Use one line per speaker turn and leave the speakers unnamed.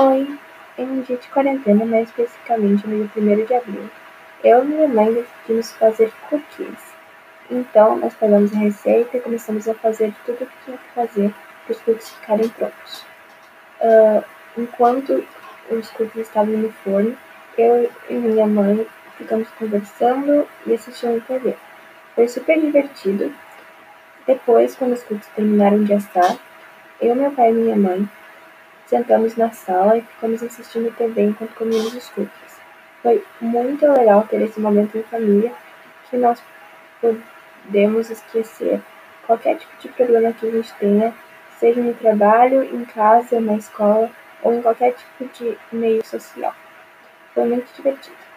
Oi, em um dia de quarentena, mais especificamente no dia 1 de abril, eu e minha mãe decidimos fazer cookies. Então, nós pegamos a receita e começamos a fazer tudo o que tinha que fazer para os cookies ficarem prontos. Uh, enquanto os cookies estavam no forno, eu e minha mãe ficamos conversando e assistindo TV. Foi super divertido. Depois, quando os cookies terminaram de assar, eu, meu pai e minha mãe sentamos na sala e ficamos assistindo TV enquanto comíamos os cookies. Foi muito legal ter esse momento em família que nós podemos esquecer qualquer tipo de problema que a gente tenha, seja no trabalho, em casa, na escola ou em qualquer tipo de meio social. Foi muito divertido.